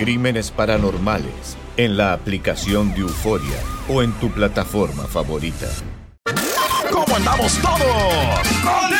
Crímenes Paranormales en la aplicación de Euforia o en tu plataforma favorita. ¿Cómo andamos todos?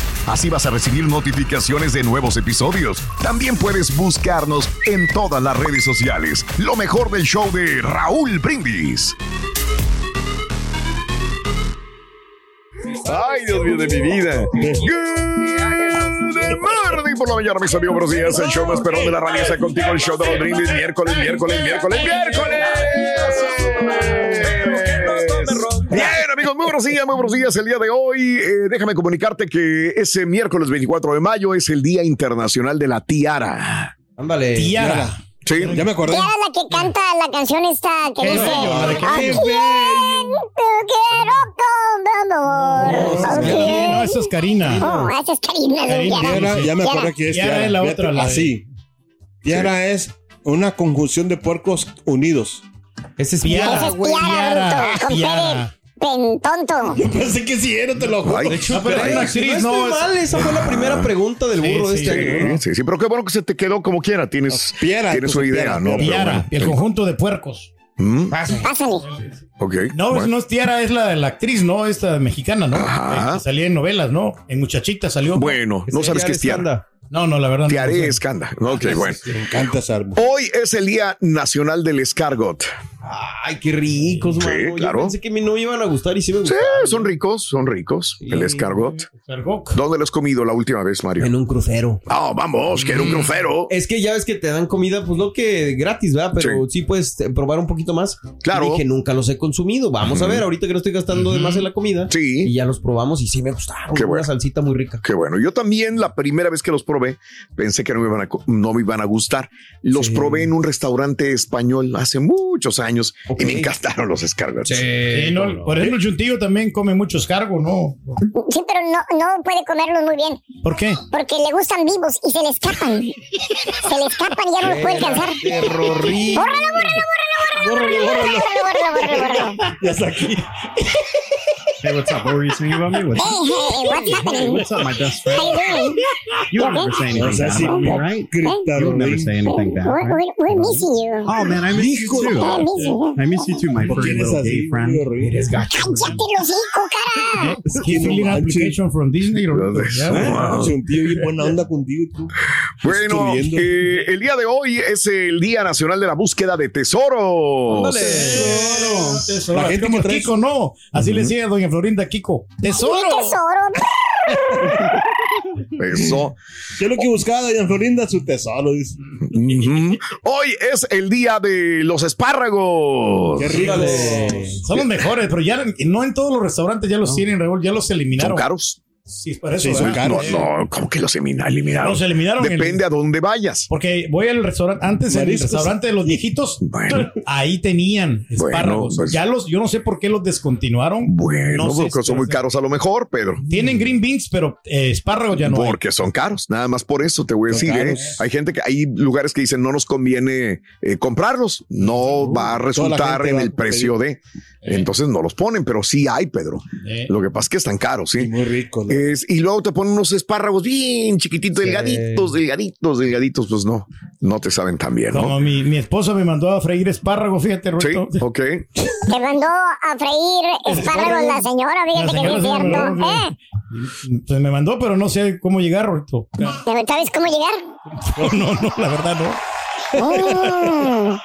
Así vas a recibir notificaciones de nuevos episodios. También puedes buscarnos en todas las redes sociales. Lo mejor del show de Raúl Brindis. Ay, Dios mío de mi vida. Good morning por la mañana, mis amigos. Buenos días. El show más perrón de la radio está contigo. El show de Raúl Brindis. Miércoles, miércoles, miércoles, miércoles. Bien, amigos, muy buenos días, muy buenos días. El día de hoy, eh, déjame comunicarte que ese miércoles 24 de mayo es el Día Internacional de la Tiara. Ándale. Tiara. Sí, ya me acordé. Era la que canta la canción esta que dice bello, de que ¿A qué quién te quiero con amor? ¿A quién? No, esa es Karina. Oh, esa es Karina. Tiara. Tiara, ya me acuerdo que es Tiara es la otra, así. Tiara es una conjunción de puercos unidos. Ese es Piara, Esa es güey, Tiara, Piara, Piara. Pen tonto. Yo pensé que sí era, te lo juro. Ay, No, pero es una Si actriz, no no. estoy mal, esa fue la primera pregunta del Sí, burro de sí, este año. ¿no? Sí, sí, sí, pero qué bueno que se te quedó como quiera. Tienes, Piara, tienes pues, una idea, ¿no? Bueno. el conjunto de puercos. Mm, Pásale. No, bueno. no es Tiara, es la de la actriz, ¿no? Esta mexicana, ¿no? Ajá. Eh, que salía en novelas, ¿no? En Muchachita salió. Bueno, no sabes qué es Tiara. Tiara. No, no, la verdad. no Tiara lo sé. Escanda. Ok, bueno. Me encanta. Hoy es el Día Nacional del Escargot. Ay, qué ricos, Sí, mano. Yo claro. pensé que me no iban a gustar y sí me Sí, gustaron. son ricos, son ricos. Sí. El escargot. ¿Dónde lo has comido la última vez, Mario? En un crucero. Ah, vamos, que era un crucero. Es que ya ves que te dan comida, pues no que gratis, ¿verdad? Pero Sí. sí, puedes probar un poquito más. Claro. Y dije, nunca los he consumido. Vamos a ver, ahorita que no estoy gastando de más en la comida. Sí. Y ya los probamos y sí me gustaron. Qué Una bueno. salsita muy rica. Qué bueno. Yo también la primera vez que los probé pensé que no me iban a, no me iban a gustar. Los Sí. probé en un restaurante español hace muchos años Y me encantaron los escargots. Sí, no, por ejemplo, el Chuntillo también come mucho escargo, ¿no? Sí, pero no, no puede comerlos muy bien. ¿Por qué? Porque le gustan vivos y se le escapan. se le escapan y ya no los puede alcanzar. Terrorí. ¡Bórralo, bórralo, bórralo, bórralo! ¡Bórralo, bórralo, bórralo, bórralo! Ya está aquí. Hey, what's up? What were you saying about me? What's Hey, hey, what's happening? What's up, my best friend? How you doing? You would never say anything bad about me, right? You would never say anything bad, We're, we're, we're missing you. Oh man, I miss you I too. miss you. I miss you too, my ¿Por qué furry little gay friend. ¡Cállate hocico, cara! He's filling an application from Disney. Buena onda contigo. Bueno, eh, el día de hoy es el Día Nacional de la Búsqueda de Tesoros. Tesoro. La gente como Kiko, no. Así le decía doña Florinda Kiko. ¡Tesoro! ¡Mi tesoro! Eso. ¿Qué es lo que buscaba doña Florinda? Su tesoro. dice. Hoy es el Día de los Espárragos. Qué rico. Son los mejores, pero ya no en todos los restaurantes ya los tienen, Raúl, ya los Son eliminaron. caros. Sí, es eso. Sí, son ¿verdad? caros. No, no, ¿cómo que los elimina- eliminaron? Los eliminaron. en el- Depende a dónde vayas. Porque voy al restaurante, antes en el restaurante de los viejitos, ahí tenían espárragos. pues- ya los, yo no sé por qué los descontinuaron. Bueno, No sé porque son muy caros a lo mejor, Pedro. Tienen green beans, pero eh, espárragos ya no hay. Porque son caros, nada más por eso te voy a Son decir. ¿eh? Hay gente que hay lugares que dicen no nos conviene eh, comprarlos, no va a resultar en el precio de. Entonces no los ponen, pero sí hay, Pedro. Eh. Lo que pasa es que están caros, sí. Muy rico. ¿no? Es- y luego te ponen unos espárragos bien chiquititos, delgaditos, delgaditos, delgaditos, pues no, no te saben tan bien, Como ¿no? mi, mi esposa me mandó a freír espárragos, fíjate, Sí, Roberto. ok. Te mandó a freír espárragos la señora, La fíjate que sí señora es sí me cierto. mandó, ¿Eh? Pues me mandó, pero no sé cómo llegar, Roberto. ¿Sabes cómo llegar? No, no, la verdad no. Mm.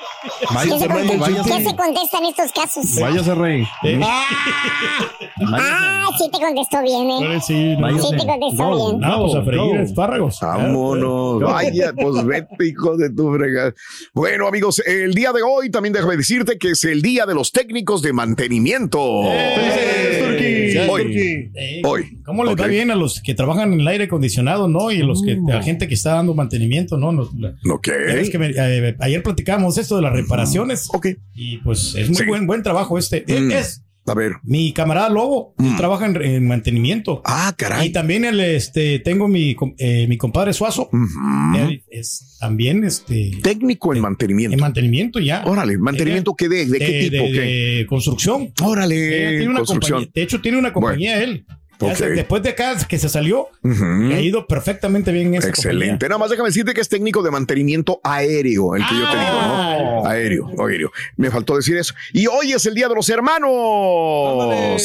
Vaya, ¿Qué, se Rey, contesta, váyase. ¿Qué se contesta en estos casos? Váyase, Rey. Ah, sí te contestó bien, ¿eh? Sí, no. Sí te contestó bien. No, pues a freír espárragos. Vámonos. Vaya, pues vete, hijo de tu fregada. Bueno, amigos, el día de hoy también déjame decirte que es el día de los técnicos de mantenimiento. Hoy. Eh, Hoy. ¿Cómo les va bien a los que trabajan en el aire acondicionado, no? Y a los que, a la gente que está dando mantenimiento, ¿no? Nos- la- Ok. ya ves que me- eh, ayer platicamos esto de las reparaciones. Ok. Y pues es muy Sí. buen, buen trabajo este. Mm. Es A ver. mi camarada Lobo, él trabaja en, en mantenimiento. Ah, caray. Y también el, este, tengo mi, eh, mi compadre Suazo. Él es también este, Técnico en mantenimiento. en mantenimiento ya. Órale, ¿mantenimiento qué de, de qué tipo? de- qué? de construcción. Órale, tiene una construcción. compañía- de hecho, tiene una compañía él. Después de acá que se salió, ha ido perfectamente bien en esa Excelente. Nada más déjame decirte que es técnico de mantenimiento aéreo, el que yo te digo, Ah. ¿no? Aéreo, aéreo. Me faltó decir eso. Y hoy es el Día de los Hermanos.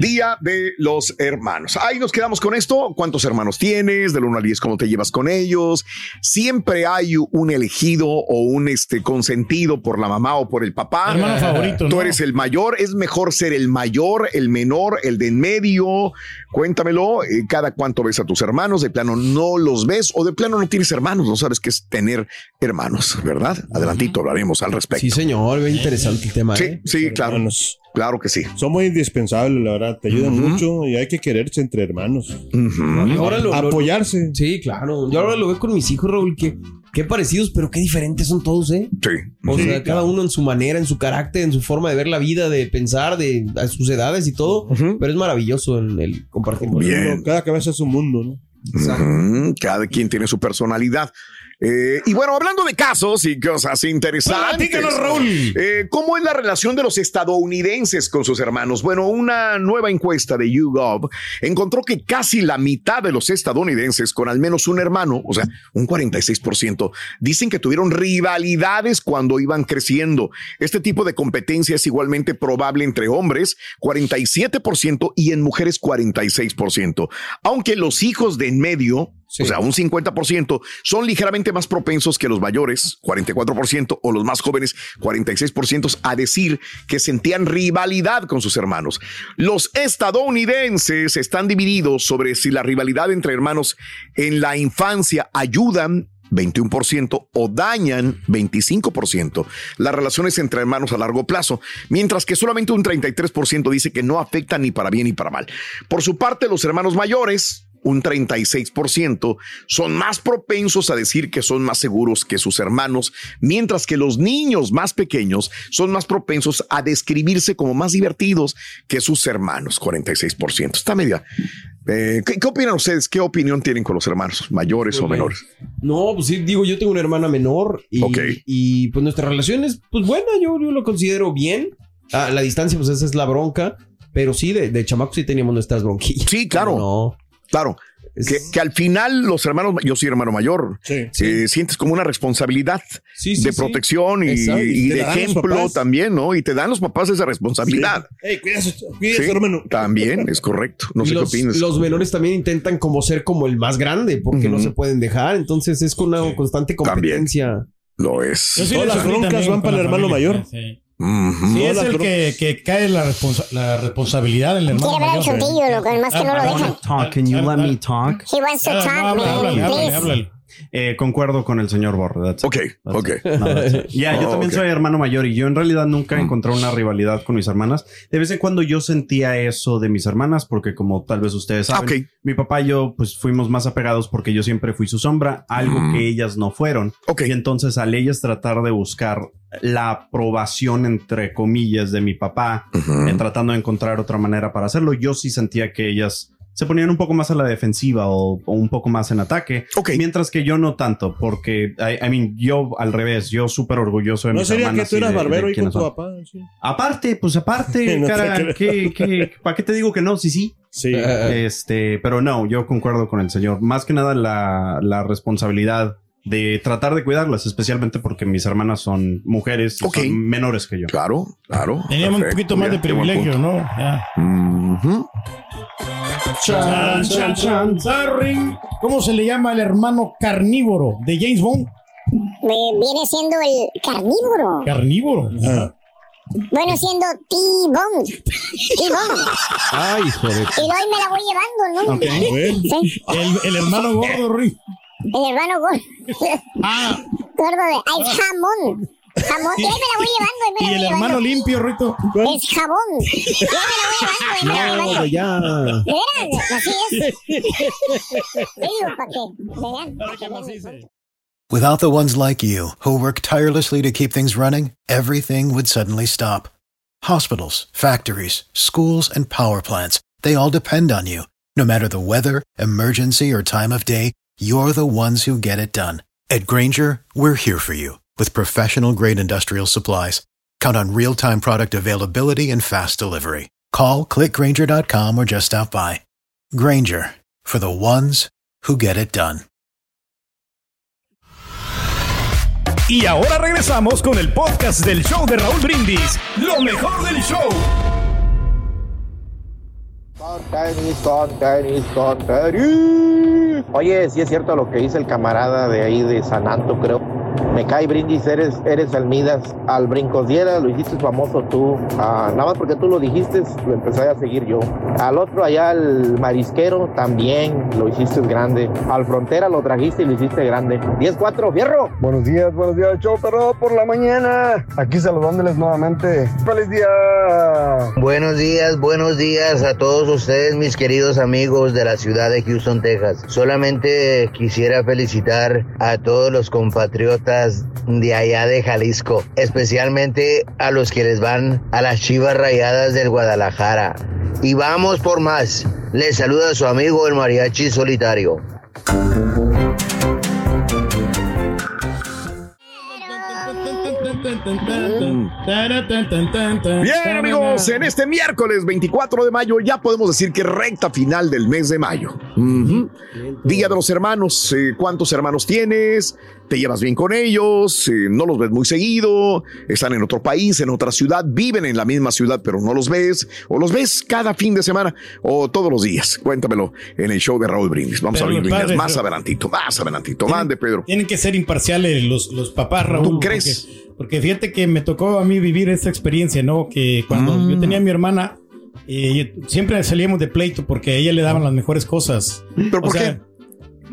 Día de los Hermanos. Ahí nos quedamos con esto. ¿Cuántos hermanos tienes? Del 1 al 10, ¿cómo te llevas con ellos? Siempre hay un elegido o un este, consentido por la mamá o por el papá. Hermano favorito, Tú ¿no? eres el mayor. Es mejor ser el mayor, el menor, el de en medio. Cuéntamelo. eh, cada cuánto ves a tus hermanos. De plano no los ves o de plano no tienes hermanos. No sabes qué es tener hermanos, ¿verdad? Adelantito hablaremos al respecto. Sí, señor, bien interesante el tema. Sí, ¿eh? sí, claro. Hermanos. Claro que sí. Son muy indispensables, la verdad. Te ayudan mucho y hay que quererse entre hermanos. Ujú. Ahora lo- lo- Apoyarse. Sí, claro. Yo ahora lo veo con mis hijos, Raúl, que qué parecidos, pero qué diferentes son todos, ¿eh? Sí. O Sí, sea, cada uno en su manera, en su carácter, en su forma de ver la vida, de pensar, de a sus edades y todo. Pero es maravilloso el, el compartir. Bien. Cada cabeza es un mundo, ¿no? Ujú, Cada quien tiene su personalidad. Eh, y bueno, hablando de casos y cosas interesantes. Raúl. Eh, ¿Cómo es la relación de los estadounidenses con sus hermanos? Bueno, una nueva encuesta de YouGov encontró que casi la mitad de los estadounidenses con al menos un hermano, o sea, un 46%, dicen que tuvieron rivalidades cuando iban creciendo. Este tipo de competencia es igualmente probable entre hombres, 47%, y en mujeres, 46%. Aunque los hijos de en medio, Sí. o sea, un 50%, son ligeramente más propensos que los mayores, 44%, o los más jóvenes, 46%, a decir que sentían rivalidad con sus hermanos. Los estadounidenses están divididos sobre si la rivalidad entre hermanos en la infancia ayudan 21% o dañan 25% las relaciones entre hermanos a largo plazo, mientras que solamente un 33% dice que no afectan ni para bien ni para mal. Por su parte, los hermanos mayores, un 36%, son más propensos a decir que son más seguros que sus hermanos, mientras que los niños más pequeños son más propensos a describirse como más divertidos que sus hermanos, 46%. Está media. Eh, ¿qué, qué opinan ustedes? ¿Qué opinión tienen con los hermanos, mayores o menores? No, pues sí, digo, yo tengo una hermana menor y, Ok. y pues nuestra relación es pues buena, yo, yo lo considero bien. A la distancia, pues esa es la bronca. Pero sí, de, de chamaco sí teníamos nuestras bronquillas. Sí, claro. No. Claro. Que, que al final los hermanos, yo soy hermano mayor, Sí. eh, sientes como una responsabilidad Sí, sí, de sí. protección y, de ejemplo también, ¿no? Y te dan los papás esa responsabilidad. Ey, cuídate, cuídate, Sí, hermano. También es correcto. No Y sé los, qué opinas. los menores también intentan como ser como el más grande porque no se pueden dejar. Entonces es con una constante competencia. Lo Yo es. sí Todas las broncas también van para el hermano familia, mayor. Sí, es el que, que cae la, responsa- la responsabilidad del hermano Quiere ver el que no lo dejan. Talk. Can you let me talk? He wants to Ah, talk, man. Please. Eh, concuerdo con el señor Borre. Ok, ok. Ya, yo Oh, también soy hermano mayor y yo en realidad nunca Mm. encontré una rivalidad con mis hermanas. De vez en cuando yo sentía eso de mis hermanas porque como tal vez ustedes saben, Ok. mi papá y yo pues fuimos más apegados porque yo siempre fui su sombra, algo Mm. que ellas no fueron. Y entonces al ellas tratar de buscar la aprobación entre comillas de mi papá, eh, tratando de encontrar otra manera para hacerlo, yo sí sentía que ellas se ponían un poco más a la defensiva o, o un poco más en ataque. Mientras que yo no tanto, porque, I, I mean, yo al revés, yo súper orgulloso de ¿No mis sería que tú y eras de- de barbero ahí con tu papá? Sí. Aparte, pues aparte, No cara. ¿qué, qué, para qué te digo que no? Sí, sí. Sí. Este, pero no, yo concuerdo con el señor. Más que nada la, la responsabilidad de tratar de cuidarlas, especialmente porque mis hermanas son mujeres y son menores que yo. Claro, claro. Teníamos un poquito más de privilegio, ¿no? Ya. Chan, chan, chan. Sorry. ¿Cómo se le llama el hermano carnívoro de James Bond? Viene siendo el carnívoro. Carnívoro. Bueno, siendo T-Bone. T-Bone. Ay, hijo de... Y hoy me la voy llevando, ¿no? Sí. El, el hermano gordo, Rick. El hermano gordo. Ah. Gordo de. ah, es jamón. Jamón. Y me la voy llevando. ahí me Y la el hermano llevando. limpio, Rito. Es jabón. Y me la voy llevando. ahí me la voy llevando. ya. ¿De? Así es. Digo, ¿para qué? Vean. Without the ones like you, who work tirelessly to keep things running, everything would suddenly stop. Hospitals, factories, schools, and power plants, they all depend on you. No matter the weather, emergency, or time of day, you're the ones who get it done. At Granger, we're here for you with professional grade industrial supplies. Count on real time product availability and fast delivery. Call clickgranger.com or just stop by. Granger for the ones who get it done. Y ahora regresamos con el podcast del show de Raúl Brindis. Lo mejor del show. Tenis, con tenis. Oye, si es cierto lo que dice el camarada de ahí de San Anto, creo. Me cae brindis, eres, eres el Midas. Al Brincosdiera lo hiciste famoso tú. Ah, nada más porque tú lo dijiste, lo empecé a seguir yo. Al otro allá, al marisquero, también lo hiciste grande. Al frontera lo trajiste y lo hiciste grande. 10-4, fierro. Buenos días, buenos días, show perro por la mañana. Aquí saludándoles nuevamente. ¡Feliz día! Buenos días, buenos días a todos ustedes, mis queridos amigos de la ciudad de Houston, Texas. Solamente quisiera felicitar a todos los compatriotas de allá de Jalisco, especialmente a los que les van a las Chivas Rayadas del Guadalajara. Y vamos por más. Les saluda su amigo el mariachi solitario. Bien, amigos, en este miércoles 24 de mayo ya podemos decir que recta final del mes de mayo. Día de los hermanos. eh, ¿Cuántos hermanos tienes? ¿Te llevas bien con ellos? eh, ¿No los ves muy seguido? ¿Están en otro país, en otra ciudad? ¿Viven en la misma ciudad pero no los ves? ¿O los ves cada fin de semana o todos los días? Cuéntamelo en el show de Raúl Brindis. Vamos Pero a abrir los líneas más pero- adelantito, más adelantito. Mande, Pedro. Tienen que ser imparciales los, los papás, Raúl. ¿Tú crees? Porque, fíjate que me tocó a mí vivir esta experiencia, ¿no? Que cuando Mm. yo tenía a mi hermana, eh, siempre salíamos de pleito porque a ella le daban las mejores cosas. ¿Pero por qué?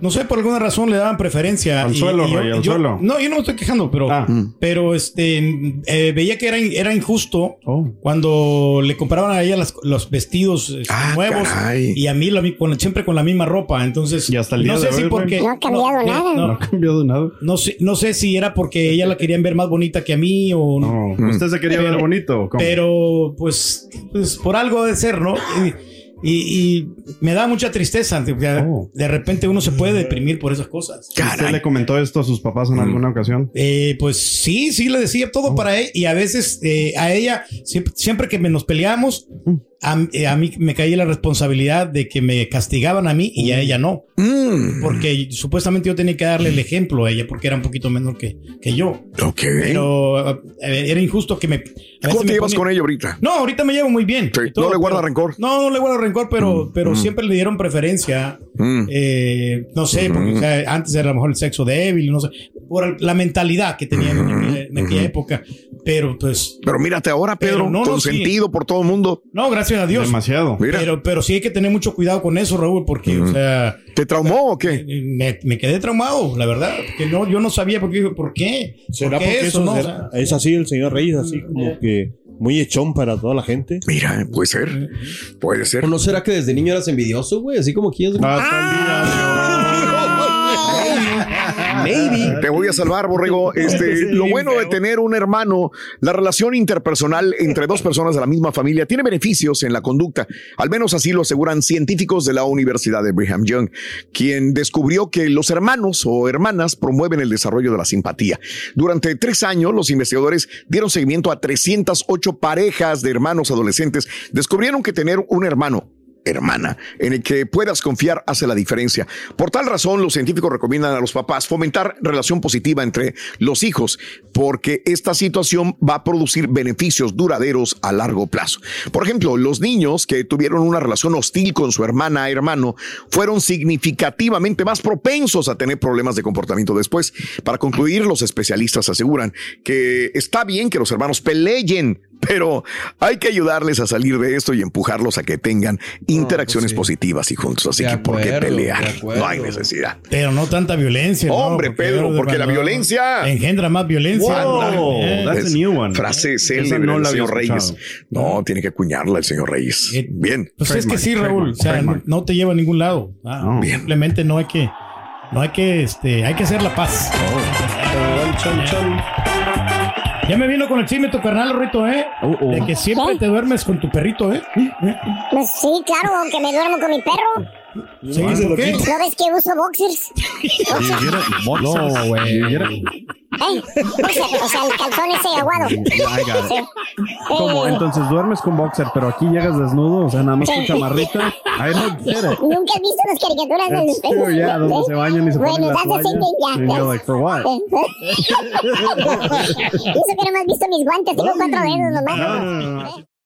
No sé, por alguna razón le daban preferencia. Al Y- suelo, y yo- Roy, al yo- suelo. No, yo no me estoy quejando, pero, Ah. pero este, eh, veía que era, era injusto Oh. cuando le compraban a ella las- los vestidos este, Ah, nuevos caray. y a mí la mi- con- siempre con la misma ropa. Entonces, Y hasta el día no sé si Roy. porque No ha cambiado nada. no, No ha cambiado nada. no sé, no sé si era porque ella la querían ver más bonita que a mí o No, Mm. usted se quería ver bonito. ¿cómo? Pero pues, pues por algo de ser, ¿no? Y, y- me da mucha tristeza. de- Oh. De repente uno se puede deprimir por esas cosas. ¿Usted le comentó esto a sus papás en alguna ocasión? Eh, pues sí, sí le decía todo Oh. para él y a veces eh, a ella, siempre, siempre que nos peleamos, Mm. A, eh, a mí me caía la responsabilidad de que me castigaban a mí y Mm. a ella no. Mm, Porque supuestamente yo tenía que darle el ejemplo a ella porque era un poquito menor que, que yo. ok. Pero eh, era injusto que me... ¿Cómo te me llevas ponía- con ella ahorita? No, ahorita me llevo muy bien. Sí, todo, ¿No le guarda pero- rencor? No, no le guardo rencor, pero, pero mm. siempre le dieron preferencia. Mm. Eh, no sé, porque Mm. o sea, antes era a lo mejor el sexo débil, no sé, por la mentalidad que tenía en, aquella- en aquella época. Pero pues. Pero mírate ahora, Pedro, Pero no, no, consentido por todo el mundo. No, gracias a Dios. Demasiado. Mira. Pero, pero sí hay que tener mucho cuidado con eso, Raúl, porque, o sea. ¿Te traumó o qué? Me, me quedé traumado, la verdad. Que no, yo no sabía por qué. ¿Por qué? ¿Será ¿Por qué porque eso no? O será- sea, es así el señor Reyes, así como que muy echón para toda la gente? Mira, puede ser. Puede ser. ¿O no será que desde niño eras envidioso, güey? Así como quieres. Maybe. Te voy a salvar, Borrego. Este, lo bueno de tener un hermano, la relación interpersonal entre dos personas de la misma familia tiene beneficios en la conducta. Al menos así lo aseguran científicos de la Universidad de Brigham Young, quien descubrió que los hermanos o hermanas promueven el desarrollo de la simpatía. Durante tres años, los investigadores dieron seguimiento a 308 parejas de hermanos adolescentes. Descubrieron que tener un hermano hermana, en el que puedas confiar hace la diferencia. Por tal razón, los científicos recomiendan a los papás fomentar relación positiva entre los hijos, porque esta situación va a producir beneficios duraderos a largo plazo. Por ejemplo, los niños que tuvieron una relación hostil con su hermana hermano fueron significativamente más propensos a tener problemas de comportamiento después. Para concluir, los especialistas aseguran que está bien que los hermanos peleen, pero hay que ayudarles a salir de esto y empujarlos a que tengan interacciones positivas y juntos. Así De que, ¿por qué pelear? No hay necesidad. Pero no tanta violencia. ¿no? Hombre, Pedro, porque la violencia- Engendra más violencia. Wow, Eh. that's a new one. Frase célebre no del señor Reyes. No, tiene que acuñarla el señor Reyes. Bien. Pues es que sí, Raúl. O sea, no, no te lleva a ningún lado. Ah, Simplemente no hay que. No hay que, este, hay que hacer la paz. Ya me vino con el chisme tu carnal, Rito, ¿eh? De que siempre te duermes con tu perrito, ¿eh? Pues sí, claro, aunque me duermo con mi perro. Sí, ¿por qué? ¿No ves que uso boxers? No, güey. ¿Eh? Boxer, o sea, el calzón ese aguado. Sí. ¿Cómo? Entonces duermes con boxer, pero aquí llegas desnudo, o sea, nada más con chamarrita. ¿Nunca has visto las caricaturas del yeah, donde se bañan y se bueno, ponen la that's the same toalla. thing, yeah, And you're that's- like, for what? y eso que no me has visto mis guantes, tengo cuatro dedos nomás.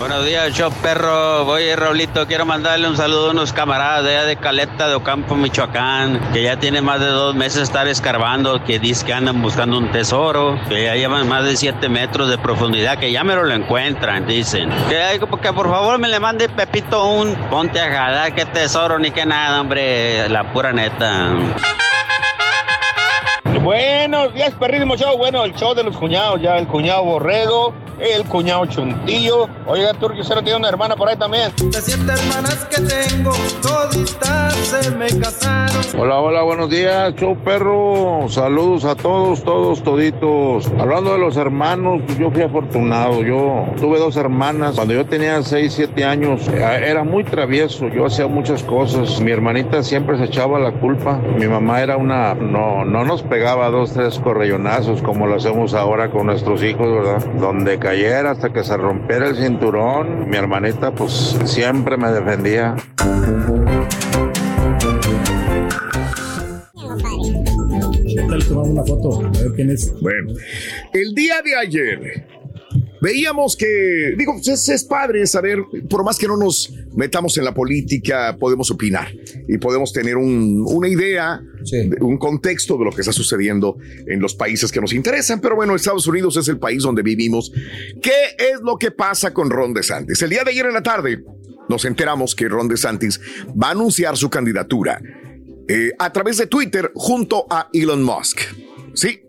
Buenos días, show perro. Oye, Raulito, quiero mandarle un saludo a unos camaradas de allá de Caleta de Ocampo, Michoacán, que ya tiene más de dos meses estar escarbando, que dicen que andan buscando un tesoro, que ya llevan más de siete metros de profundidad, que ya me lo encuentran, dicen. Que, que por favor me le mande Pepito un ponte a jalar, que tesoro ni que nada, hombre, la pura neta. Buenos días, perrísimo show. Bueno, el show de los cuñados, ya el cuñado Borrego, el cuñado Chuntillo. Oiga, Turquio, usted no tiene una hermana por ahí también. Las siete hermanas que tengo, toditas se me casaron. Hola, hola, buenos días, show perro. Saludos a todos, todos, toditos. Hablando de los hermanos, pues yo fui afortunado. Yo tuve dos hermanas. Cuando yo tenía 6, 7 años, eh, era muy travieso. Yo hacía muchas cosas. Mi hermanita siempre se echaba la culpa. Mi mamá era una. No, no nos pegaba dos, tres correllonazos como lo hacemos ahora con nuestros hijos, ¿verdad? Donde cayera hasta que se rompiera el cinturón. Mi hermanita, pues siempre me defendía. Dale, tomamos una foto, a ver quién es. Bueno, el día de ayer veíamos que, digo, pues es, es padre saber, por más que no nos metamos en la política, podemos opinar y podemos tener un- una idea, de- un contexto de lo que está sucediendo en los países que nos interesan. Pero bueno, Estados Unidos es el país donde vivimos. ¿Qué es lo que pasa con Ron DeSantis? El día de ayer en la tarde nos enteramos que Ron DeSantis va a anunciar su candidatura eh, a través de Twitter junto a Elon Musk. Sí,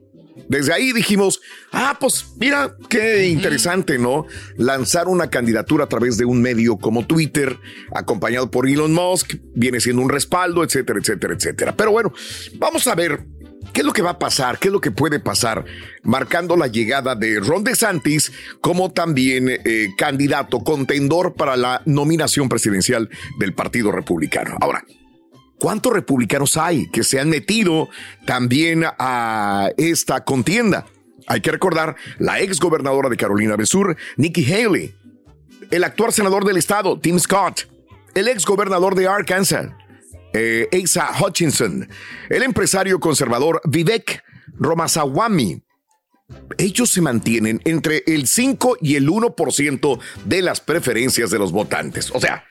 desde ahí dijimos, ah, pues mira, qué interesante, ¿no? Lanzar una candidatura a través de un medio como Twitter, acompañado por Elon Musk, viene siendo un respaldo, etcétera, etcétera, etcétera. Pero bueno, vamos a ver qué es lo que va a pasar, qué es lo que puede pasar, marcando la llegada de Ron DeSantis como también eh, candidato, contendor para la nominación presidencial del Partido Republicano. Ahora, ¿Cuántos republicanos hay que se han metido también a esta contienda? Hay que recordar la ex gobernadora de Carolina del Sur, Nikki Haley, el actual senador del estado, Tim Scott, el ex gobernador de Arkansas, eh, Asa Hutchinson, el empresario conservador Vivek Ramaswamy. Ellos se mantienen entre el 5 y el 1% de las preferencias de los votantes. O sea,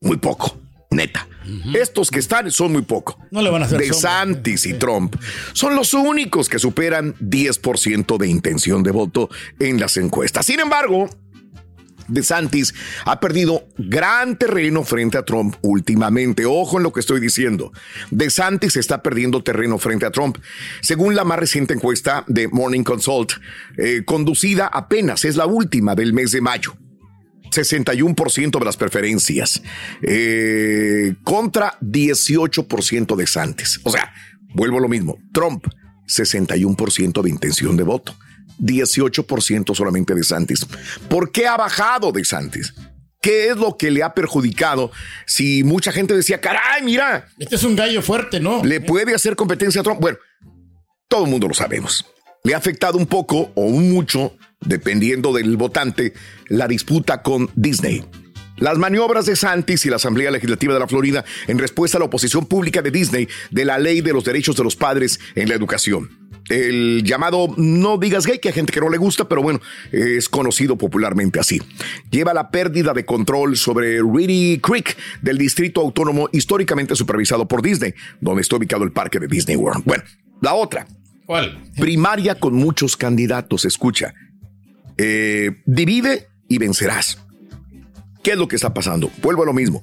muy poco. Neta. Estos que están son muy poco. No le van a hacer De. Santis y Trump son los únicos que superan 10% de intención de voto en las encuestas. Sin embargo, DeSantis ha perdido gran terreno frente a Trump últimamente. Ojo en lo que estoy diciendo. DeSantis está perdiendo terreno frente a Trump. Según la más reciente encuesta de Morning Consult, eh, conducida apenas, es la última del mes de mayo. 61% de las preferencias eh, contra 18% de Santis. O sea, vuelvo a lo mismo. Trump, 61% de intención de voto. 18% solamente de Santis. ¿Por qué ha bajado de Santis? ¿Qué es lo que le ha perjudicado? Si mucha gente decía, caray, mira. Este es un gallo fuerte, ¿no? ¿Le puede hacer competencia a Trump? Bueno, todo el mundo lo sabemos. Le ha afectado un poco o un mucho, dependiendo del votante, la disputa con Disney. Las maniobras de Santis y la Asamblea Legislativa de la Florida en respuesta a la oposición pública de Disney de la ley de los derechos de los padres en la educación. El llamado no digas gay, que hay gente que no le gusta, pero bueno, es conocido popularmente así. Lleva la pérdida de control sobre Reedy Creek del distrito autónomo históricamente supervisado por Disney, donde está ubicado el parque de Disney World. Bueno, la otra. ¿Cuál? Primaria con muchos candidatos, escucha. Eh, divide y vencerás. ¿Qué es lo que está pasando? Vuelvo a lo mismo.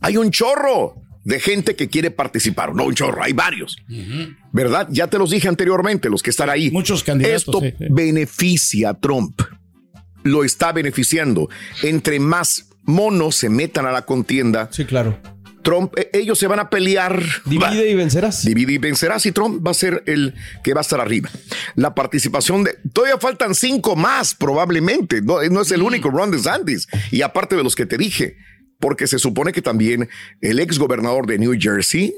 Hay un chorro de gente que quiere participar. No un chorro, hay varios. ¿Verdad? Ya te los dije anteriormente, los que están ahí. Muchos candidatos. Esto sí, sí. beneficia a Trump. Lo está beneficiando. Entre más monos se metan a la contienda. Sí, claro. Trump, eh, ellos se van a pelear. Divide y vencerás. Divide y vencerás y Trump va a ser el que va a estar arriba. La participación de... Todavía faltan cinco más probablemente. No, no es el único Ron DeSantis. Y aparte de los que te dije, porque se supone que también el ex gobernador de New Jersey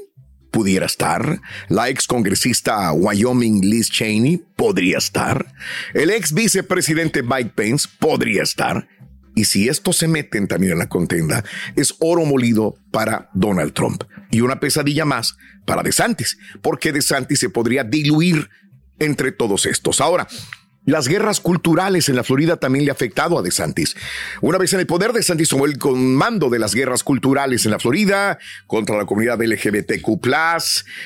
pudiera estar, la ex congresista Wyoming Liz Cheney podría estar, el ex vicepresidente Mike Pence podría estar. Y si estos se meten también en la contienda, es oro molido para Donald Trump y una pesadilla más para DeSantis, porque DeSantis se podría diluir entre todos estos. Ahora, las guerras culturales en la Florida también le ha afectado a DeSantis. Una vez en el poder, DeSantis tomó el comando de las guerras culturales en la Florida contra la comunidad LGBTQ+,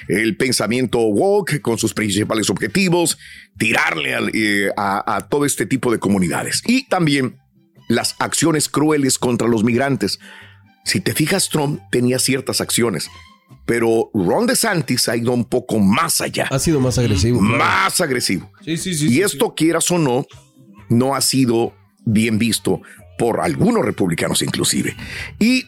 el pensamiento woke con sus principales objetivos, tirarle eh, a todo este tipo de comunidades. Y también las acciones crueles contra los migrantes. Si te fijas, Trump tenía ciertas acciones, pero Ron DeSantis ha ido un poco más allá. Ha sido más agresivo. claro. Más agresivo. Sí, sí, sí. y sí, esto, quieras o no, no ha sido bien visto por algunos republicanos inclusive. Y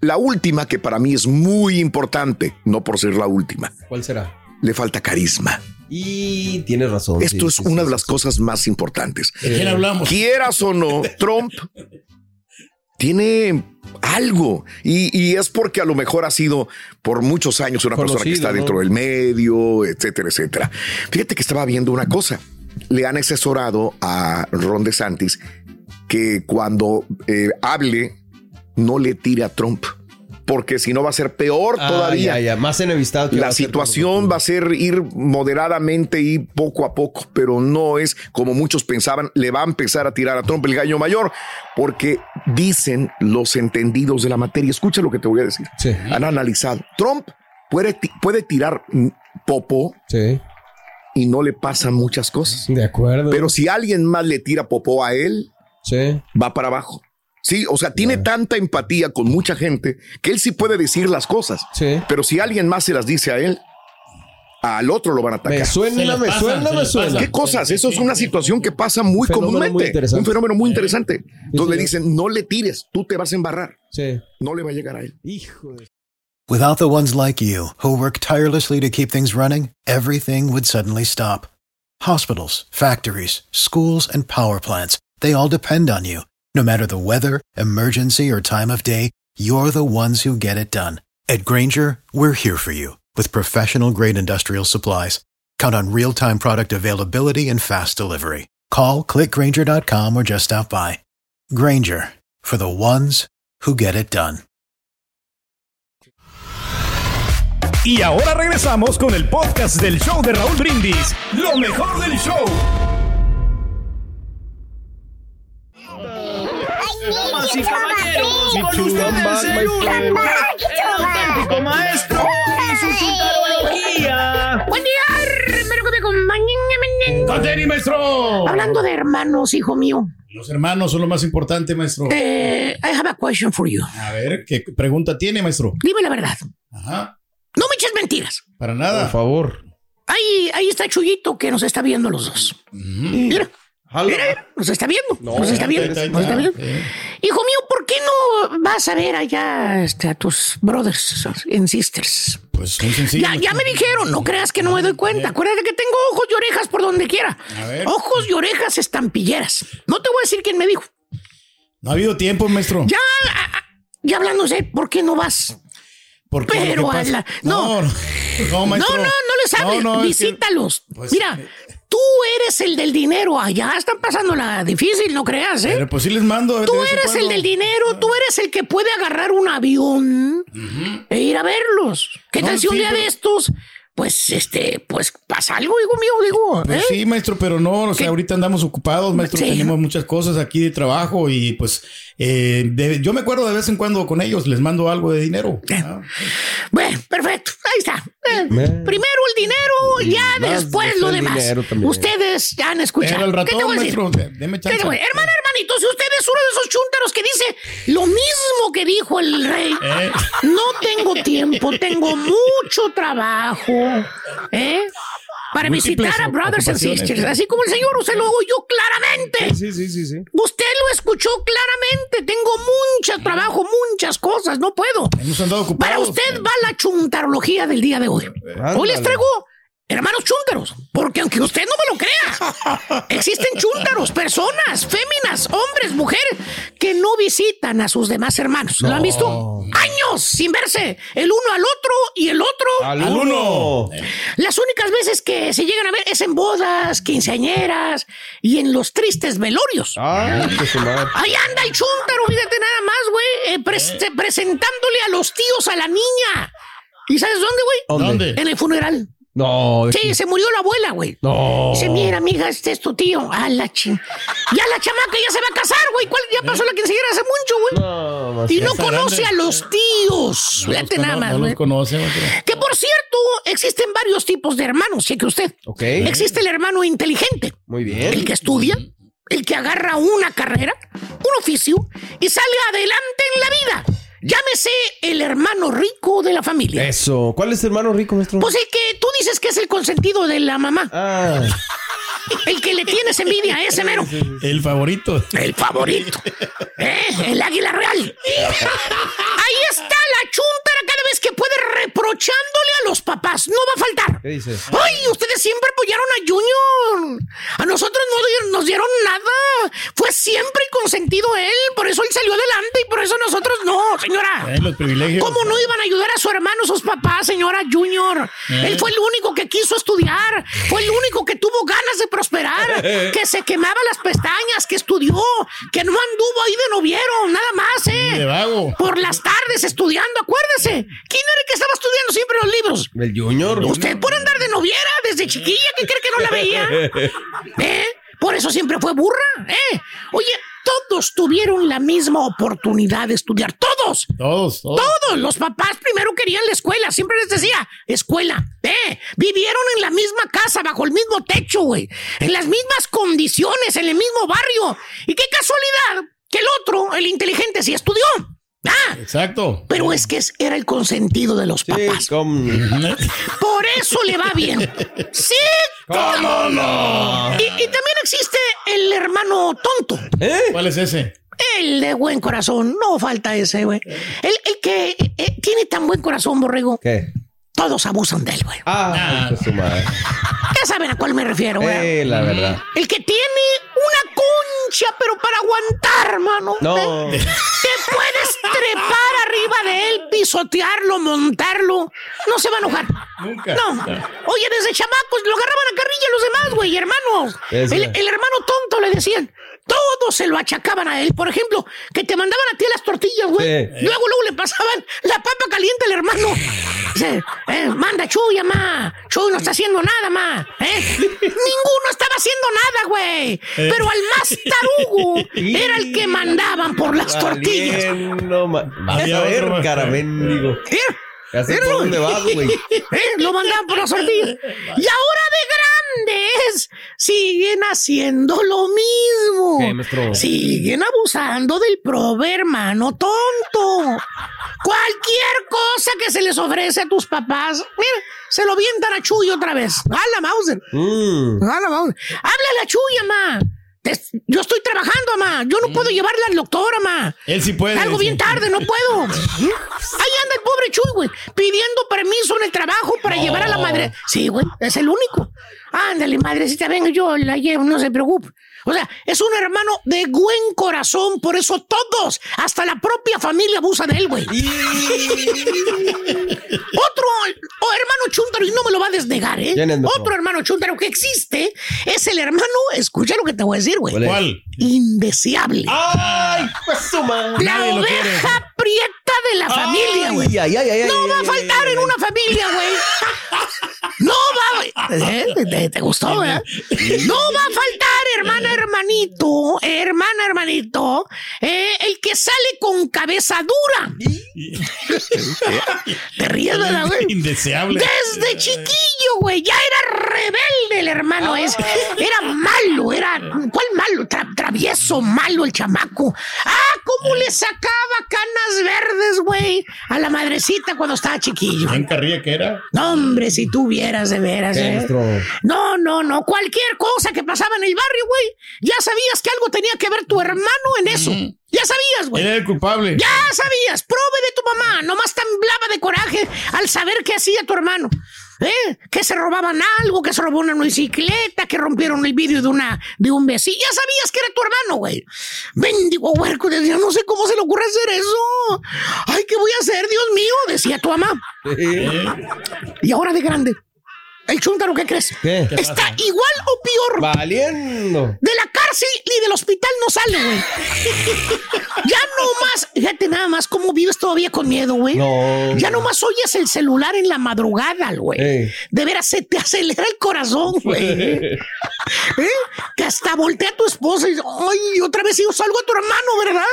la última, que para mí es muy importante, no por ser la última. ¿Cuál será? Le falta carisma. Y tienes razón. Esto sí, es sí, una sí, de las cosas más importantes. ¿De quién hablamos? Quieras o no, Trump tiene algo y, y es porque a lo mejor ha sido por muchos años una persona que está ¿no? dentro del medio, etcétera, etcétera. Fíjate que estaba viendo una cosa. Le han asesorado a Ron DeSantis que cuando eh, hable no le tire a Trump. Porque si no va a ser peor Ah, todavía. ya, ya, Más va La situación va a ser ir moderadamente y poco a poco, pero no es como muchos pensaban, le va a empezar a tirar a Trump el gallo mayor, porque dicen los entendidos de la materia. Escucha lo que te voy a decir. Sí. Han analizado. Trump puede, puede tirar mm, popó Sí, y no le pasan muchas cosas. de acuerdo. Pero si alguien más le tira popó a él, sí. va para abajo. Sí, o sea, tiene tanta empatía con mucha gente que él sí puede decir las cosas. Sí. Pero si alguien más se las dice a él, al otro lo van a atacar. Me suena, me pasa, suena, me suena. ¿Qué cosas? Eso es una situación que pasa muy Fenómeno comúnmente. un fenómeno muy interesante. Donde señor. dicen, no le tires, tú te vas a embarrar. Sí. No le va a llegar a él. Hijo de... Without the ones like you, who work tirelessly to keep things running, everything would suddenly stop. Hospitals, factories, schools, and power plants, they all depend on you. No matter the weather, emergency, or time of day, you're the ones who get it done. At Granger, we're here for you with professional grade industrial supplies. Count on real time product availability and fast delivery. Call clickgranger.com or just stop by. Granger for the ones who get it done. Y ahora regresamos con el podcast del show de Raúl Brindis. Lo mejor del show. Damas y caballeros, con ustedes el único, el auténtico maestro y su chuntarología. Buen día, hermano que me acompañen. ¡Conteni, maestro! Hablando de hermanos, hijo mío. Los hermanos son lo más importante, maestro. Eh, I have a question for you. A ver, ¿qué pregunta tiene, maestro? Dime la verdad. Ajá. No me eches mentiras. Para nada. Por favor. Ahí, ahí está Chuyito que nos está viendo los dos. Mira. Mira, nos está viendo. nos está viendo. ahí nos está está. viendo. Hijo mío, ¿por qué no vas a ver allá este, a tus brothers and sisters? Pues muy sencillo. Ya, ya me dijeron, no creas que no me doy cuenta. Acuérdate que tengo ojos y orejas por donde quiera. A ver. Ojos y orejas estampilleras. No te voy a decir quién me dijo. No ha habido tiempo, maestro. Ya, ya hablándose, ¿por qué no vas? ¿Por qué? Pero ¿Qué a la- no. no, no, No, maestro. no, no les hables. Visítalos. Pues, Mira, tú eres el del dinero. Allá están pasando la difícil, no creas, ¿eh? Pero pues sí les mando. de Tú eres el del dinero, tú eres el que puede agarrar un avión e ir a verlos. ¿Qué No, tal si un día pero- de estos, pues, este, pues pasa algo, hijo mío, digo, Pues ¿eh? sí, maestro, pero no, o sea, ahorita andamos ocupados, maestro, Sí. tenemos muchas cosas aquí de trabajo y pues eh, de- yo me acuerdo de vez en cuando con ellos, les mando algo de dinero. Ah, Bueno, perfecto, ahí está. Eh, primero el dinero, ya Más después lo demás. Ustedes ya han escuchado. Pero el ¿Qué te voy a decir? maestro, deme ¿Qué te chance. Hermano, hermanito, si usted es uno de esos chúntaros que dice lo mismo que dijo el rey, Eh. no tengo tiempo, tengo mucho trabajo, ¿eh? Para visitar a brothers and sisters, así como el señor, usted lo oyó claramente. Sí, sí, sí, sí. Usted lo escuchó claramente. Tengo mucho trabajo, muchas cosas, no puedo. Hemos andado Para usted va la chuntarología del día de hoy. Hoy les traigo hermanos chúntaros, porque aunque usted no me lo crea, existen chúntaros, personas, féminas, hombres, mujeres, que no visitan a sus demás hermanos. ¿Lo han visto? Años sin verse el uno al otro y el otro Al uno. Las únicas veces que se llegan a ver es en bodas, quinceañeras y en los tristes velorios. Ay. Ahí anda el chúntaro, fíjate nada más, güey, eh, pres- presentándole a los tíos a la niña. ¿Y sabes dónde, güey? ¿Dónde? En el funeral. No. Sí, se murió la abuela, güey. No. Dice, mira, amiga, este es tu tío. A la ching. Ya la chamaca ya se va a casar, güey. Ya pasó la quinceañera hace mucho, güey. No, y no conoce grande. a los tíos. No Fíjate nada más, No los conoce. Que por cierto, existen varios tipos de hermanos, cheque usted. Ok. Existe el hermano inteligente, Muy bien. el que estudia, el que agarra una carrera, un oficio y sale adelante en la vida. Llámese el hermano rico de la familia. Eso. ¿Cuál es tu hermano rico, maestro? Pues el que tú dices que es el consentido de la mamá. Ah. El que le tienes envidia, ese mero. El favorito. El favorito. ¿Eh? El águila real. Ahí está la chuntara cada vez que puede reprochándole a los papás. No va a faltar. ¿Qué dices? ¡Ay! Ustedes siempre apoyaron a Junior. A nosotros no nos dieron nada. Fue siempre consentido él. Por eso él salió adelante y por eso nosotros no, señora. Eh, los privilegios. ¿Cómo no iban a ayudar a su hermano, sus papás, señora Junior? Eh. Él fue el único que quiso estudiar. Fue el único que tuvo ganas de prosperar. que se quemaba las pestañas, que estudió. Que no anduvo ahí de noviero, nada más, ¿eh? De vago. Por las tardes estudiando, acuérdese. ¿Quién era el que estaba estudiando siempre los libros? El Junior. Usted por andar de noviera desde chiquilla, ¿qué cree que no la veía? ¿Eh? Por eso siempre fue burra, ¿eh? Oye, todos tuvieron la misma oportunidad de estudiar, todos. Todos, todos. Todos los papás primero querían la escuela, siempre les decía, escuela, ¿eh? Vivieron en la misma casa, bajo el mismo techo, güey. En las mismas condiciones, en el mismo barrio. Y qué casualidad que el otro, el inteligente, sí estudió. Ah, Exacto. pero es que es- era el consentido de los papás. Por eso le va bien. Sí. ¿Cómo no? Y, y también existe el hermano tonto. ¿Cuál es ese? El de buen corazón. No falta ese, güey. El, el que eh, tiene tan buen corazón, borrego. ¿Qué? Todos abusan de él, güey. Ah, qué su madre. Ya saben a cuál me refiero, güey. Eh, la verdad. El que tiene una concha, pero para aguantar, mano. No. ¿eh? Te puedes trepar arriba de él, pisotearlo, montarlo. No se va a enojar. Nunca. No. Oye, desde chamacos lo agarraban a carrilla los demás, güey, hermanos. Es El, el hermano tonto le decían. Todo todos se lo achacaban a él. Por ejemplo, que te mandaban a ti las tortillas, güey. Sí. Luego, luego le pasaban la papa caliente al hermano. Dice, eh, manda Chuy, ma. Chuy no está haciendo nada, ma. ¿Eh? Ninguno estaba haciendo nada, güey. Pero al más tarugo era el que mandaban por las tortillas. No, ma- a Había ver. Ya sé por dónde vas, güey. Eh, Lo mandaban por las tortillas. Y ahora de grandes siguen haciendo lo mismo. ¿Qué, maestro? Siguen abusando del prove hermano tonto. Cualquier cosa que se les ofrece a tus papás, mira, se lo vientan a Chuy otra vez. ¡Hala, Mauser! Mm. ¡Hala, Mauser! ¡Háblale a Chuy, mamá! Yo estoy trabajando, mamá. Yo no puedo llevarle al doctor, mamá. Él sí puede. Algo bien tarde, no puedo. Ahí anda el pobre Chuy, güey, pidiendo permiso en el trabajo para llevar a la madre. Sí, güey, es el único. Ándale, madrecita, venga, yo la llevo, no se preocupe. O sea, es un hermano de buen corazón, por eso todos, hasta la propia familia abusa de él, güey. Otro o hermano chúntaro, y no me lo va a desnegar, ¿eh? Otro hermano chúntaro que existe es el hermano, escucha lo que te voy a decir, güey. ¿Cuál es? ¿Cuál? Indeseable. ¡Ay, pues su madre! La Nadie oveja prieta de la familia, güey. Ay, ay, ay, ay, no ay, va a faltar ay, en ay. una familia, güey. No va, güey. ¿Eh? ¿Te, te gustó, verdad? No va a faltar, hermana, hermanito, hermana, hermanito, eh, el que sale con cabeza dura. Te ríes, ¿verdad, güey? Indeseable. Desde chiquillo, güey, ya era rebelde el hermano ese. Era malo, era. ¿Cuál malo? Tra- travieso, malo el chamaco. Ah, cómo le sacaba canas verdes, güey, a la madrecita cuando estaba chiquillo. ¿Quién carría que era? No, hombre, si tú vieras de veras, ¿Qué, ¿eh? maestro? No, no, no. Cualquier cosa que pasaba en el barrio, güey, ya sabías que algo tenía que ver tu hermano en eso. Ya sabías, güey. Era el culpable. Ya sabías, prove de tu mamá, nomás temblaba de coraje al saber qué hacía tu hermano. ¿Eh? Que se robaban algo, que se robó una bicicleta, que rompieron el vidrio de una de un vecino. Ya sabías que era tu hermano, güey. Bendigo huerco, decía, no sé cómo se le ocurre hacer eso. Ay, ¿qué voy a hacer, Dios mío? Decía tu mamá. Y ahora de grande. El chúntaro, ¿qué crees? ¿Qué? Está igual o peor. Valiendo. De la cárcel y del hospital no sale, güey. ya no más. Fíjate nada más cómo vives todavía con miedo, güey. No. Ya no más oyes el celular en la madrugada, güey. Ey. De veras se te acelera el corazón, güey. ¿Eh? Que hasta voltea a tu esposa y dice, ay, otra vez yo salgo a tu hermano, ¿verdad?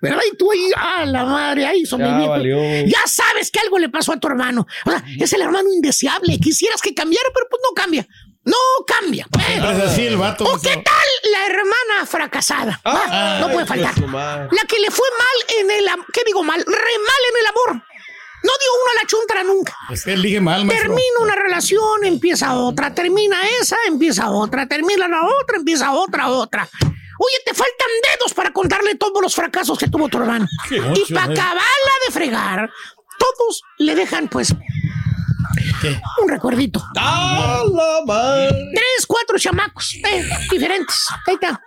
¿Verdad? Y tú ahí, ah, la madre, ahí, sobrinito. valió. Ya sabes que algo le pasó a tu hermano. O sea, es el hermano indeseable. Quisieras que cambiara, pero pues no cambia. No cambia. Eh. Siempre es así el vato. ¿O qué tal la hermana fracasada? Ah, no puede faltar. pues. La que le fue mal en el am- ¿qué digo mal? Re mal en el amor. No dio uno a la chuntara nunca. Pues él elige mal, maestro. Termina una relación, empieza otra, termina esa, empieza otra, termina la otra, empieza otra, otra. Oye, te faltan dedos para contarle todos los fracasos que tuvo tu hermano. Y para eh. acabarla de fregar, todos le dejan, pues, ¿Qué? un recuerdito. ¡A la madre! Tres, cuatro chamacos, eh, diferentes. Ahí está.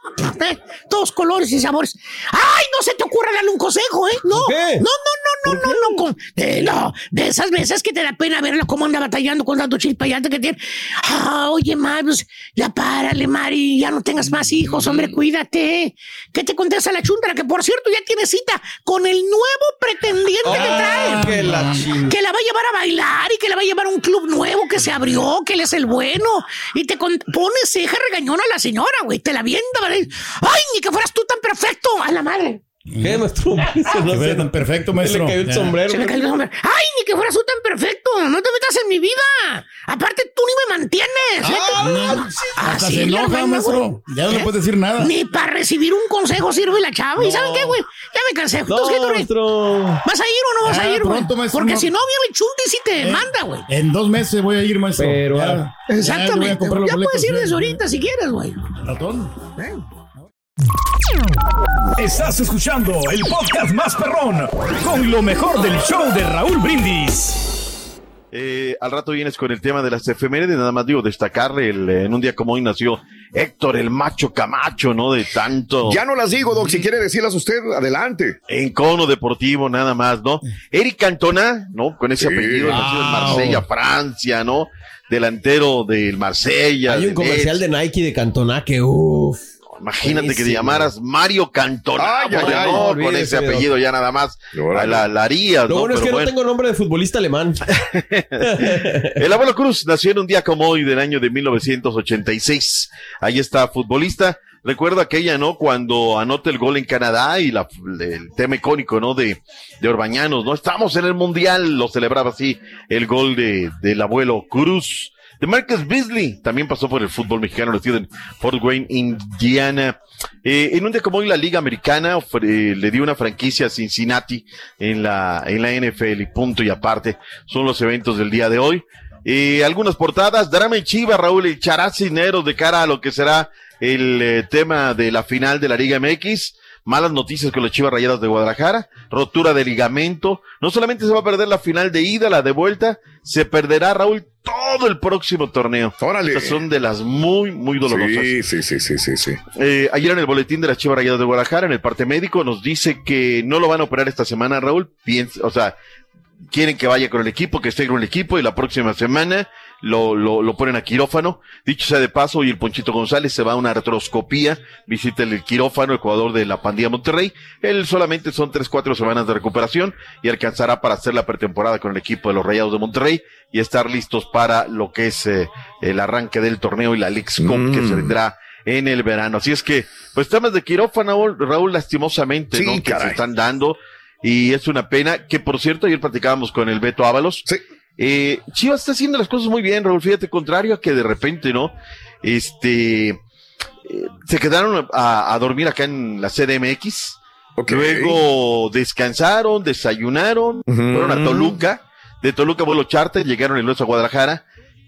Eh, todos colores y sabores. ¡Ay, no se te ocurra darle un consejo, eh! No, qué? no, no, no, no, no, no, con- eh, no. De esas veces que te da pena verla cómo anda batallando con tanto chilpayante que tiene. Ah, oye, Mari, pues, ya párale, Mari, ya no tengas más hijos, hombre, cuídate. ¿Qué te contesta la chuntara? Que por cierto ya tiene cita con el nuevo pretendiente que trae. Ah, que la Que la va a llevar a bailar y que la va a llevar a un club nuevo que se abrió, que él es el bueno. Y te con- pone ceja regañona a la señora, güey. Te la vienda, ¿vale? ¡Ay, ni que fueras tú tan perfecto! ¡A la madre! ¿Qué, maestro? Se sé. tan perfecto, Se maestro. le cayó el Ya. sombrero. Se me cayó el sombrero. ¡Ay, ni que fueras tú tan perfecto! ¡No te metas en mi vida! Aparte, tú ni me mantienes. Ah, Ah, Hasta sí, se enoja, hermana, maestro. Ya no le ¿Eh? puedes decir nada. Ni para recibir un consejo sirve la chava. ¿Y saben qué, güey? Ya me cansé. Entonces, ¿qué, No, Tore? maestro. ¿Vas a ir o no vas Ah, a ir, güey? pronto, maestro, Porque no. si no, viene chunti si te Eh, manda, güey. En dos meses voy a ir, maestro. Pero, Ya- ya le voy a Exactamente. los Ya puedes ir desde ya. ahorita si quieres, güey. Ratón. Estás escuchando el podcast más perrón con lo mejor del show de Raúl Brindis. Eh, al rato vienes con el tema de las efemérides, nada más digo, destacar el, eh, en un día como hoy nació Héctor el Macho Camacho, ¿no? De tanto. Ya no las digo, Doc. Si quiere decirlas usted, adelante. En cono deportivo, nada más, ¿no? Eric Cantona, ¿no? Con ese Sí. apellido, nacido en Wow. Marsella, Francia, ¿no? Delantero del Marsella. Hay un comercial de Nike de Cantona que uff. Imagínate que te llamaras Mario Cantona. Ay, ay, ay, no, con ese apellido ya nada más. La, la harías, Lo ¿no? bueno es Pero que bueno. no tengo nombre de futbolista alemán. El abuelo Cruz nació en un día como hoy del año de 1986. Ahí está, futbolista. Recuerdo aquella, ¿no? Cuando anota el gol en Canadá y la, el tema icónico, ¿no? De, de Orbañanos, ¿no? Estamos en el Mundial, lo celebraba así el gol de, del abuelo Cruz. De Marcus Beasley, también pasó por el fútbol mexicano, nacido en Fort Wayne, Indiana. Eh, en un día como hoy la Liga Americana ofre- le dio una franquicia a Cincinnati en la, en la NFL y punto y aparte. Son los eventos del día de hoy. Eh, algunas portadas, drama en Chivas, Raúl, el Characinero de cara a lo que será el eh, tema de la final de la Liga MX. Malas noticias con las Chivas Rayadas de Guadalajara, rotura de ligamento. No solamente se va a perder la final de ida, la de vuelta, se perderá, Raúl, todo el próximo torneo. Órale. Estas son de las muy, muy dolorosas. Sí, sí, sí, sí, sí, sí. Eh, ayer en el boletín de las Chivas Rayadas de Guadalajara, en el parte médico, nos dice que no lo van a operar esta semana, Raúl. Piensa, o sea, quieren que vaya con el equipo, que esté con el equipo y la próxima semana lo, lo, lo ponen a quirófano. Dicho sea de paso, hoy el Ponchito González se va a una artroscopía, visita el quirófano, el jugador de la pandilla Monterrey. Él solamente son tres, cuatro semanas de recuperación y alcanzará para hacer la pretemporada con el equipo de los Rayados de Monterrey y estar listos para lo que es eh, el arranque del torneo y la Leagues Cup que se vendrá en el verano. Así es que, pues temas de quirófano, Raúl, lastimosamente, Sí, ¿no? Que se están dando. Y es una pena que, por cierto, ayer platicábamos con el Beto Ábalos. Eh, Chivas está haciendo las cosas muy bien, Raúl. Fíjate, contrario a que de repente, ¿no? Este, eh, se quedaron a, a dormir acá en la CDMX. Luego descansaron, desayunaron, fueron a Toluca. De Toluca vuelo charter, llegaron el lunes a Guadalajara.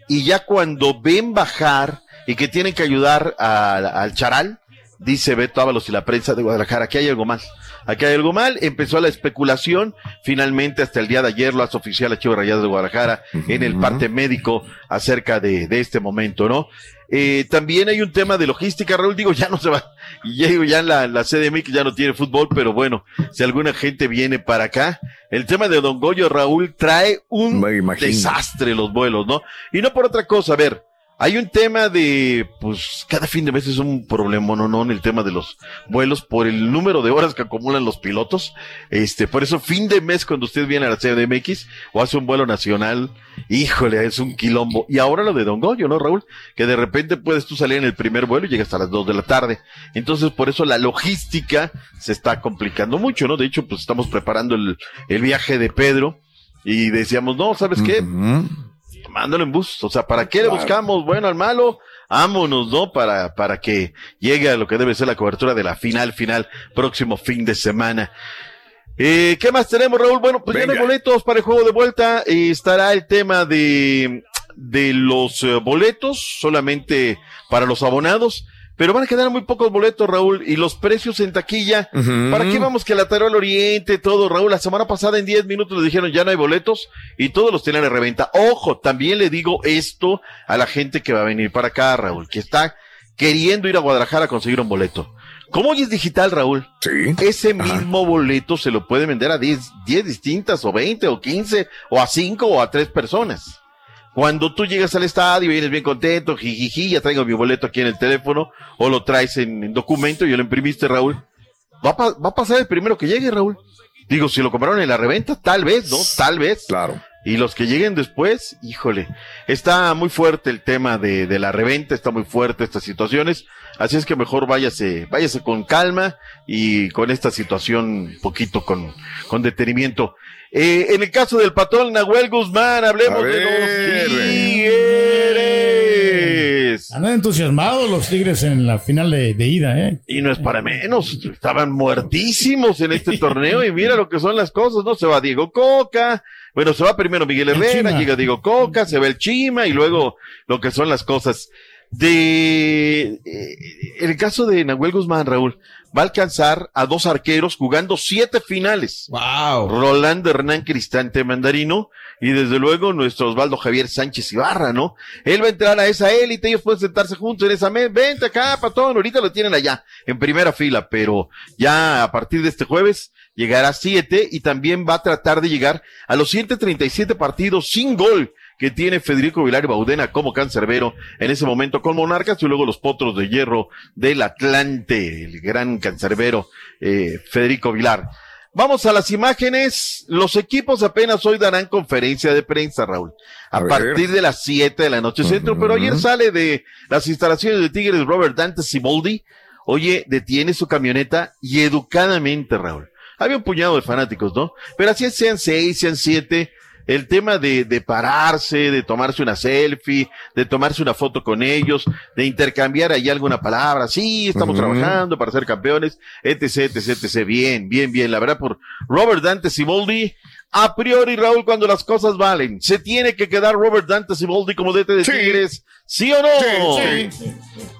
Y ya cuando ven bajar y que tienen que ayudar al Charal, dice Beto Ábalos y la prensa de Guadalajara, aquí hay algo mal. Aquí hay algo mal. Empezó la especulación. Finalmente, hasta el día de ayer, lo hace oficial a Chivas Rayadas de Guadalajara en el parte médico acerca de, de este momento, ¿no? Eh, también hay un tema de logística, Raúl. Digo, ya no se va. Ya, digo, ya la, la CDMX ya no tiene fútbol, pero bueno, si alguna gente viene para acá, el tema de Don Goyo, Raúl, trae un desastre los vuelos, ¿no? Y no por otra cosa, a ver, hay un tema de, pues, cada fin de mes es un problema, no, no, en el tema de los vuelos por el número de horas que acumulan los pilotos. Este, por eso fin de mes cuando usted viene a la CDMX o hace un vuelo nacional, híjole, es un quilombo. Y ahora lo de Don Goyo, ¿no, Raúl? Que de repente puedes tú salir en el primer vuelo y llegas a las dos de la tarde. Entonces, por eso la logística se está complicando mucho, ¿no? De hecho, pues estamos preparando el, el viaje de Pedro y decíamos, no, ¿sabes qué? Mándalo en bus. O sea, ¿para qué le buscamos bueno al malo? Ámonos, ¿no? Para, para que llegue a lo que debe ser la cobertura de la final, final, próximo fin de semana. Eh, ¿Qué más tenemos, Raúl? Bueno, pues ya no hay boletos para el juego de vuelta. Eh, estará el tema de, de los eh, boletos, solamente para los abonados. Pero van a quedar muy pocos boletos, Raúl, y los precios en taquilla. ¿Para qué vamos que la Tarola Oriente, todo, Raúl? La semana pasada en 10 minutos le dijeron ya no hay boletos y todos los tenían de reventa. Ojo, también le digo esto a la gente que va a venir para acá, Raúl, que está queriendo ir a Guadalajara a conseguir un boleto. Como hoy es digital, Raúl, ese mismo boleto se lo puede vender a 10, 10 distintas, o 20, o 15, o a 5, o a 3 personas. Cuando tú llegas al estadio y vienes bien contento, jijiji, ya traigo mi boleto aquí en el teléfono, o lo traes en, en documento y ya lo imprimiste, Raúl. Va a, va a pasar el primero que llegue, Raúl. Digo, si lo compraron en la reventa, tal vez, ¿no? Tal vez. Claro. Y los que lleguen después, híjole, está muy fuerte el tema de, de la reventa, está muy fuerte estas situaciones. Así es que mejor váyase, váyase con calma y con esta situación un poquito con, con detenimiento. Eh, en el caso del patrón Nahuel Guzmán, hablemos de los entusiasmados los Tigres en la final de, de ida, ¿eh? Y no es para menos, estaban muertísimos en este torneo y mira lo que son las cosas, ¿no? Se va Diego Coca, bueno, se va primero Miguel Herrera, llega Diego Coca, se va el Chima y luego lo que son las cosas. De, eh, el caso de Nahuel Guzmán, Raúl, va a alcanzar a dos arqueros jugando siete finales. Wow. Rolando Hernán Cristante Mandarino y desde luego nuestro Osvaldo Javier Sánchez Ibarra, ¿no? Él va a entrar a esa élite, ellos pueden sentarse juntos en esa mesa. Vente acá, patón, ahorita lo tienen allá, en primera fila, pero ya a partir de este jueves llegará a siete y también va a tratar de llegar a los 137 partidos sin gol que tiene Federico Vilar y Baudena como cancerbero en ese momento con Monarcas y luego los potros de hierro del Atlante, el gran cancerbero eh, Federico Vilar. Vamos a las imágenes. Los equipos apenas hoy darán conferencia de prensa, Raúl. A, partir de las 7 de la noche centro. Pero ayer sale de las instalaciones de Tigres Robert Dante Siboldi. Oye, detiene su camioneta y educadamente, Raúl. Había un puñado de fanáticos, ¿no? Pero así sean seis, sean siete. El tema de, de pararse, de tomarse una selfie, de tomarse una foto con ellos, de intercambiar ahí alguna palabra. Sí, estamos trabajando para ser campeones, etc, etc, etc. Bien, bien, bien. La verdad, por Robert Dante Siboldi, a priori, Raúl, cuando las cosas valen, ¿se tiene que quedar Robert Dante Siboldi como DT de Tigres? ¿Sí o no?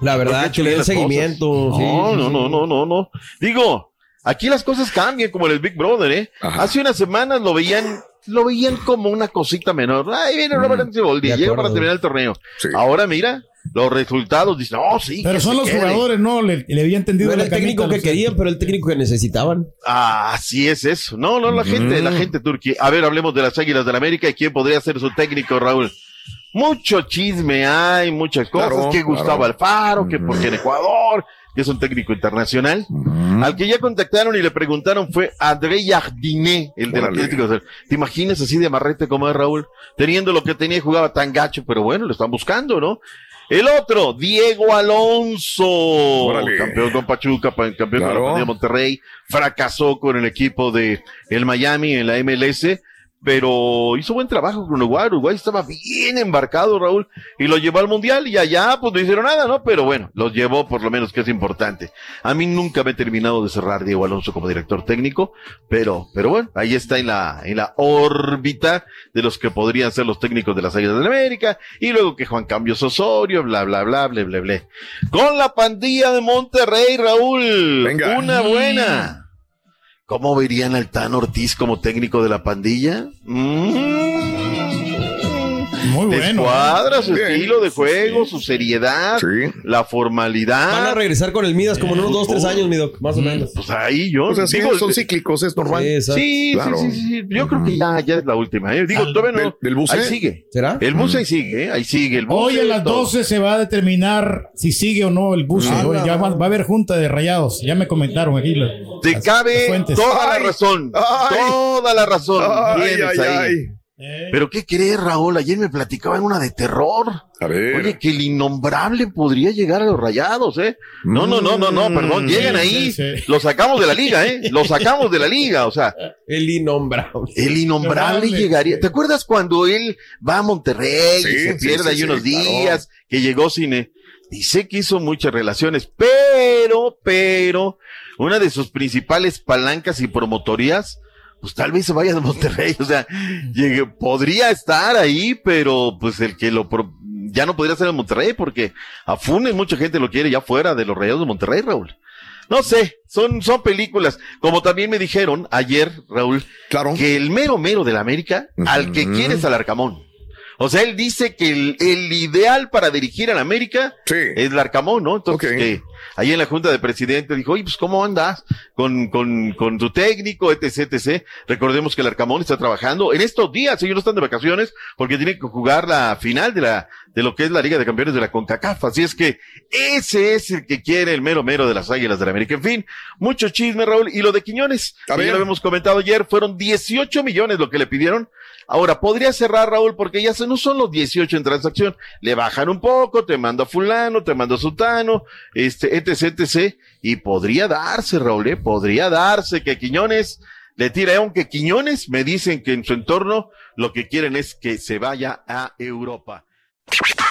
La verdad, que le den seguimiento. sí, No, sí, no, sí. no, no, no, no. Digo, aquí las cosas cambian como en el Big Brother, ¿eh? Hace unas semanas lo veían, lo veían como una cosita menor. Ahí viene Robert Dante Siboldi, de llega para terminar el torneo. Ahora mira, los resultados dicen, no, sí. Pero son los quede". jugadores, ¿no? Le, le había entendido No era la el técnico que querían, pero el técnico que necesitaban. Ah, así es eso. No, no, la gente, la gente turquía. A ver, hablemos de las Águilas del la América y quién podría ser su técnico, Raúl. Mucho chisme hay, muchas cosas. Claro, que Gustavo claro. Alfaro, que porque en Ecuador, que es un técnico internacional. Al que ya contactaron y le preguntaron fue André Jardiné, el del. Atlético. ¿Te imaginas así de amarrete como es Raúl? Teniendo lo que tenía y jugaba tan gacho, pero bueno, lo están buscando, ¿no? El otro, Diego Alonso, Órale. campeón con Pachuca, pa- campeón con Claro. la Pandilla de Monterrey, fracasó con el equipo de el Miami en la MLS, pero hizo buen trabajo con Uruguay. Uruguay estaba bien embarcado, Raúl, y lo llevó al Mundial y allá pues no hicieron nada, ¿no? Pero bueno, los llevó por lo menos, que es importante. A mí nunca me he terminado de cerrar Diego Alonso como director técnico, pero, pero bueno, ahí está en la, en la órbita de los que podrían ser los técnicos de las Águilas de América, y luego que Juan Cambios Osorio, bla, bla, bla, bla, bla, bla. Con la pandilla de Monterrey, Raúl. Venga. Una buena. ¿Cómo verían al Tan Ortiz como técnico de la pandilla? Muy bueno. Descuadra su Bien. estilo de juego, su seriedad, la formalidad. Van a regresar con el Midas como en unos dos, tres años, mi doc, más o menos. Pues ahí yo. Pues así digo, son cíclicos, es normal. Sí, Claro. sí, sí, sí. Yo creo que ya, ya es la última. ¿eh? Digo, todavía no. ¿Del- del bus, ahí eh? sigue. ¿Será? El bus ahí sigue, ¿eh? ahí sigue. El Hoy a las 12 se va a determinar si sigue o no el bus. Ah, ya va, va a haber junta de rayados. Ya me comentaron aquí. las- Te cabe las toda la razón. ay. toda la razón. Ay, ay, ahí. Pero ¿qué crees, Raúl? Ayer me platicaban una de terror. A ver. Oye, que el innombrable podría llegar a los rayados, ¿eh? No, no, no, no, no, perdón, llegan ahí. sí, sí. Lo sacamos de la liga, ¿eh? Lo sacamos de la liga, o sea, El innombrable. el innombrable llegaría. ¿Te acuerdas cuando él va a Monterrey Sí, y se pierde sí, ahí sí, unos claro. días, que llegó sin... Dice que hizo muchas relaciones, pero, pero, una de sus principales palancas y promotorías, pues tal vez se vaya de Monterrey, o sea, llegue- podría estar ahí, pero pues el que lo, pro- ya no podría ser en Monterrey, porque a Funes mucha gente lo quiere ya fuera de los Rayados de Monterrey, Raúl. No sé, son, son películas. Como también me dijeron ayer, Raúl, Claro. que el mero mero de la América, al que Ujú. quiere es al Arcamón. O sea, él dice que el, el ideal para dirigir a la América Sí. es el Arcamón, ¿no? Entonces, que ahí en la Junta de Presidentes dijo, oye, pues, ¿cómo andas con, con, con tu técnico, etc, etc? Recordemos que el Arcamón está trabajando en estos días, ellos no están de vacaciones, porque tienen que jugar la final de la, de lo que es la Liga de Campeones de la CONCACAF. Así es que ese es el que quiere el mero mero de las Águilas de la América. En fin, mucho chisme, Raúl. Y lo de Quiñones, que ya lo habíamos comentado ayer, fueron 18 millones lo que le pidieron. Ahora, podría cerrar, Raúl, porque ya se, no son los 18 en transacción. Le bajan un poco, te mando a fulano, te mando a sutano, este, etc, etc. Y podría darse, Raúl, ¿eh? podría darse que Quiñones le tira, aunque Quiñones me dicen que en su entorno lo que quieren es que se vaya a Europa.